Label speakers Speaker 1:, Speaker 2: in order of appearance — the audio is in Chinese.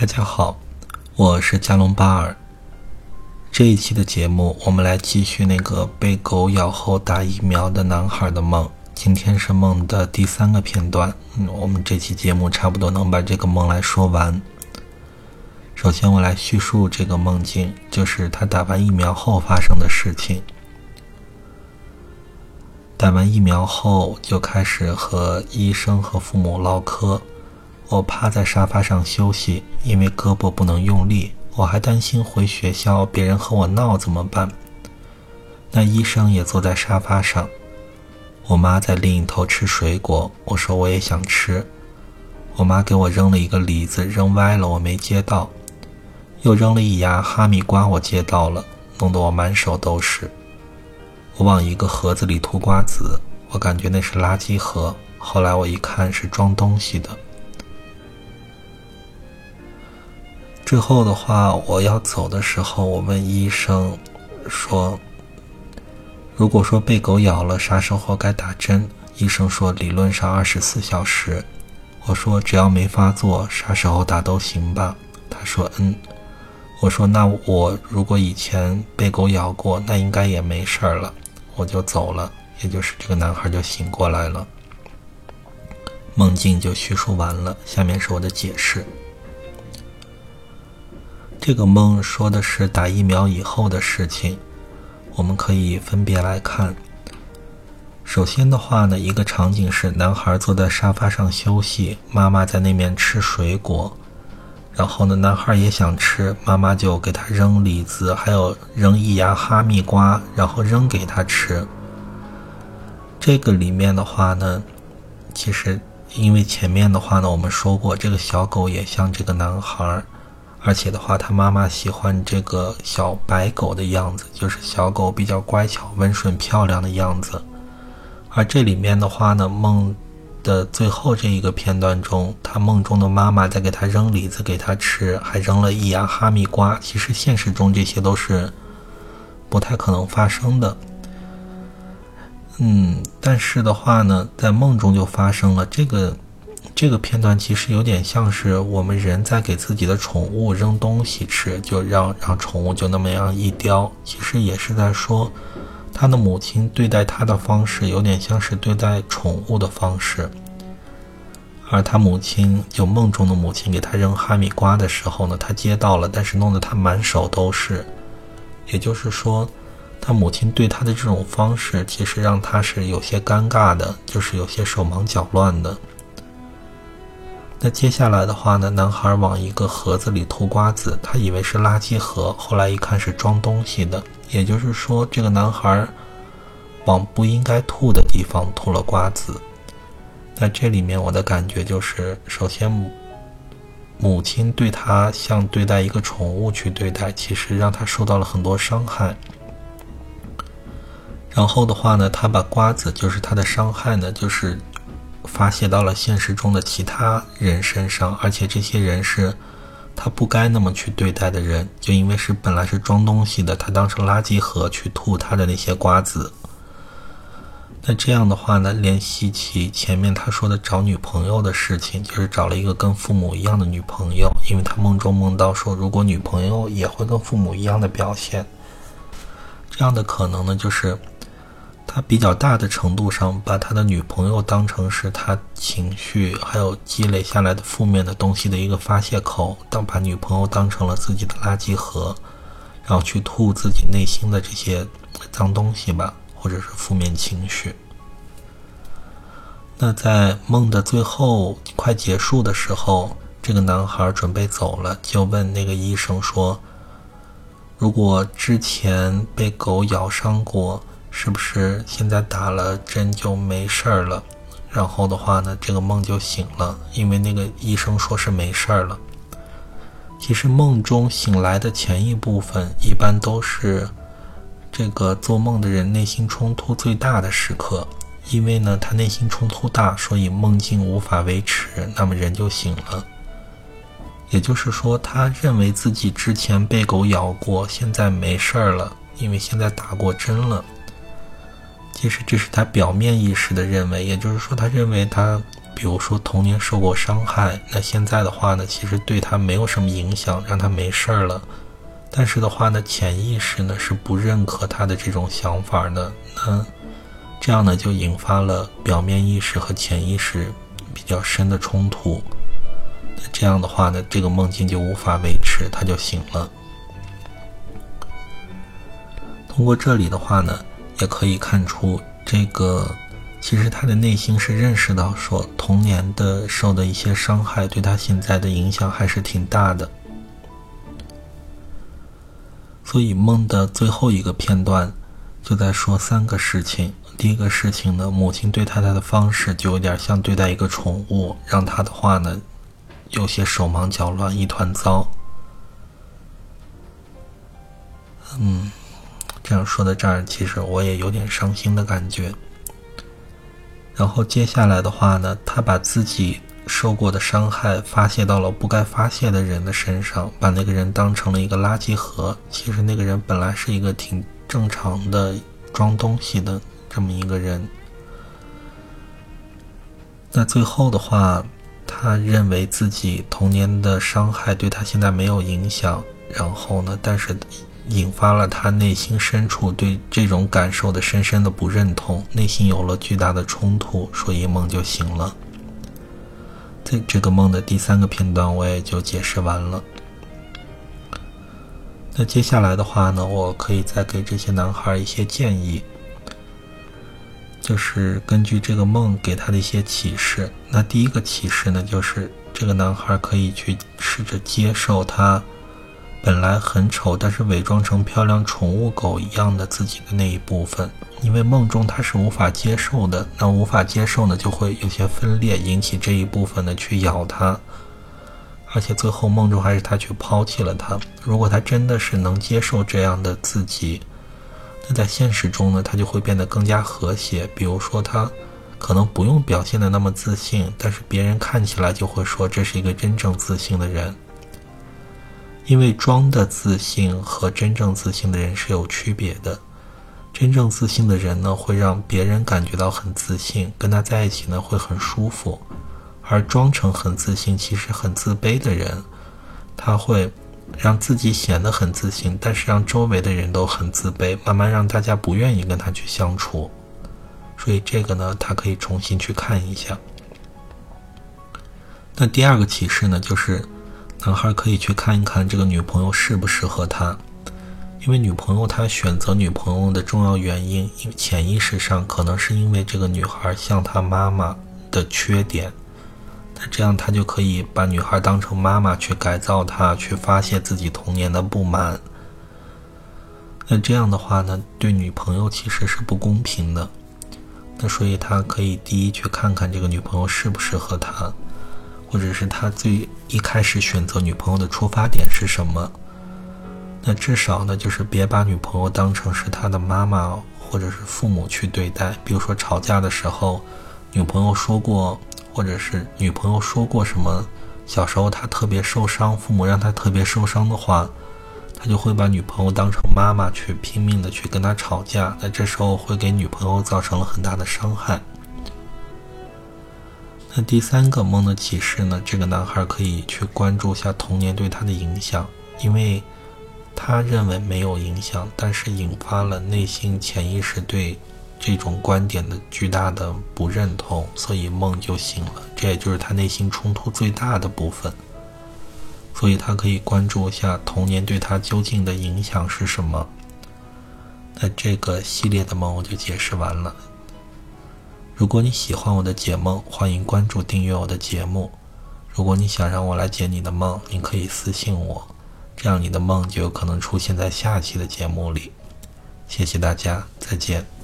Speaker 1: 大家好，我是加隆巴尔。这一期的节目，我们来继续那个被狗咬后打疫苗的男孩的梦。今天是梦的第三个片段，嗯，我们这期节目差不多能把这个梦来说完。首先，我来叙述这个梦境，就是他打完疫苗后发生的事情。打完疫苗后，就开始和医生和父母唠嗑。我趴在沙发上休息，因为胳膊不能用力。我还担心回学校别人和我闹怎么办。那医生也坐在沙发上，我妈在另一头吃水果。我说我也想吃。我妈给我扔了一个梨子，扔歪了，我没接到。又扔了一牙哈密瓜，我接到了，弄得我满手都是。我往一个盒子里吐瓜子，我感觉那是垃圾盒。后来我一看是装东西的。之后的话，我要走的时候，我问医生说：“如果说被狗咬了，啥时候该打针？”医生说：“理论上二十四小时。”我说：“只要没发作，啥时候打都行吧？”他说：“嗯。”我说：“那我如果以前被狗咬过，那应该也没事儿了。”我就走了，也就是这个男孩就醒过来了。梦境就叙述完了，下面是我的解释。这个梦说的是打疫苗以后的事情，我们可以分别来看。首先的话呢，一个场景是男孩坐在沙发上休息，妈妈在那边吃水果，然后呢，男孩也想吃，妈妈就给他扔李子，还有扔一牙哈密瓜，然后扔给他吃。这个里面的话呢，其实因为前面的话呢，我们说过，这个小狗也像这个男孩。而且的话，他妈妈喜欢这个小白狗的样子，就是小狗比较乖巧、温顺、漂亮的样子。而这里面的话呢，梦的最后这一个片段中，他梦中的妈妈在给他扔李子给他吃，还扔了一牙哈密瓜。其实现实中这些都是不太可能发生的。嗯，但是的话呢，在梦中就发生了这个。这个片段其实有点像是我们人在给自己的宠物扔东西吃，就让让宠物就那么样一叼。其实也是在说，他的母亲对待他的方式有点像是对待宠物的方式。而他母亲就梦中的母亲给他扔哈密瓜的时候呢，他接到了，但是弄得他满手都是。也就是说，他母亲对他的这种方式，其实让他是有些尴尬的，就是有些手忙脚乱的。那接下来的话呢？男孩往一个盒子里吐瓜子，他以为是垃圾盒，后来一看是装东西的。也就是说，这个男孩往不应该吐的地方吐了瓜子。那这里面我的感觉就是，首先母亲对他像对待一个宠物去对待，其实让他受到了很多伤害。然后的话呢，他把瓜子就是他的伤害呢，就是。发泄到了现实中的其他人身上，而且这些人是他不该那么去对待的人，就因为是本来是装东西的，他当成垃圾盒去吐他的那些瓜子。那这样的话呢，联系起前面他说的找女朋友的事情，就是找了一个跟父母一样的女朋友，因为他梦中梦到说，如果女朋友也会跟父母一样的表现，这样的可能呢，就是。他比较大的程度上把他的女朋友当成是他情绪还有积累下来的负面的东西的一个发泄口，当把女朋友当成了自己的垃圾盒，然后去吐自己内心的这些脏东西吧，或者是负面情绪。那在梦的最后快结束的时候，这个男孩准备走了，就问那个医生说：“如果之前被狗咬伤过？”是不是现在打了针就没事儿了？然后的话呢，这个梦就醒了，因为那个医生说是没事儿了。其实梦中醒来的前一部分，一般都是这个做梦的人内心冲突最大的时刻，因为呢，他内心冲突大，所以梦境无法维持，那么人就醒了。也就是说，他认为自己之前被狗咬过，现在没事儿了，因为现在打过针了。其实这是他表面意识的认为，也就是说，他认为他比如说童年受过伤害，那现在的话呢，其实对他没有什么影响，让他没事儿了。但是的话呢，潜意识呢是不认可他的这种想法的。那这样呢，就引发了表面意识和潜意识比较深的冲突。那这样的话呢，这个梦境就无法维持，他就醒了。通过这里的话呢，也可以看出这个。其实他的内心是认识到，说童年的受的一些伤害对他现在的影响还是挺大的。所以梦的最后一个片段就在说三个事情。第一个事情呢，母亲对待他的方式就有点像对待一个宠物，让他的话呢有些手忙脚乱，一团糟。嗯，这样说到这儿，其实我也有点伤心的感觉。然后接下来的话呢，他把自己受过的伤害发泄到了不该发泄的人的身上，把那个人当成了一个垃圾盒。其实那个人本来是一个挺正常的装东西的这么一个人。那最后的话，他认为自己童年的伤害对他现在没有影响。然后呢，但是。引发了他内心深处对这种感受的深深的不认同，内心有了巨大的冲突，所以梦就醒了。这这个梦的第三个片段我也就解释完了。那接下来的话呢，我可以再给这些男孩一些建议，就是根据这个梦给他的一些启示。那第一个启示呢，就是这个男孩可以去试着接受他。本来很丑，但是伪装成漂亮宠物狗一样的自己的那一部分，因为梦中他是无法接受的，那无法接受呢，就会有些分裂，引起这一部分呢去咬他，而且最后梦中还是他去抛弃了他。如果他真的是能接受这样的自己，那在现实中呢，他就会变得更加和谐。比如说，他可能不用表现的那么自信，但是别人看起来就会说这是一个真正自信的人。因为装的自信和真正自信的人是有区别的。真正自信的人呢，会让别人感觉到很自信，跟他在一起呢会很舒服；而装成很自信，其实很自卑的人，他会让自己显得很自信，但是让周围的人都很自卑，慢慢让大家不愿意跟他去相处。所以这个呢，他可以重新去看一下。那第二个启示呢，就是。男孩可以去看一看这个女朋友适不适合他，因为女朋友他选择女朋友的重要原因，因为潜意识上可能是因为这个女孩像他妈妈的缺点，那这样他就可以把女孩当成妈妈去改造她，去发泄自己童年的不满。那这样的话呢，对女朋友其实是不公平的。那所以他可以第一去看看这个女朋友适不适合他。或者是他最一开始选择女朋友的出发点是什么？那至少呢，就是别把女朋友当成是他的妈妈或者是父母去对待。比如说吵架的时候，女朋友说过，或者是女朋友说过什么，小时候他特别受伤，父母让他特别受伤的话，他就会把女朋友当成妈妈去拼命的去跟他吵架。那这时候会给女朋友造成了很大的伤害。那第三个梦的启示呢？这个男孩可以去关注一下童年对他的影响，因为他认为没有影响，但是引发了内心潜意识对这种观点的巨大的不认同，所以梦就醒了。这也就是他内心冲突最大的部分，所以他可以关注一下童年对他究竟的影响是什么。那这个系列的梦我就解释完了。如果你喜欢我的解梦，欢迎关注订阅我的节目。如果你想让我来解你的梦，你可以私信我，这样你的梦就有可能出现在下期的节目里。谢谢大家，再见。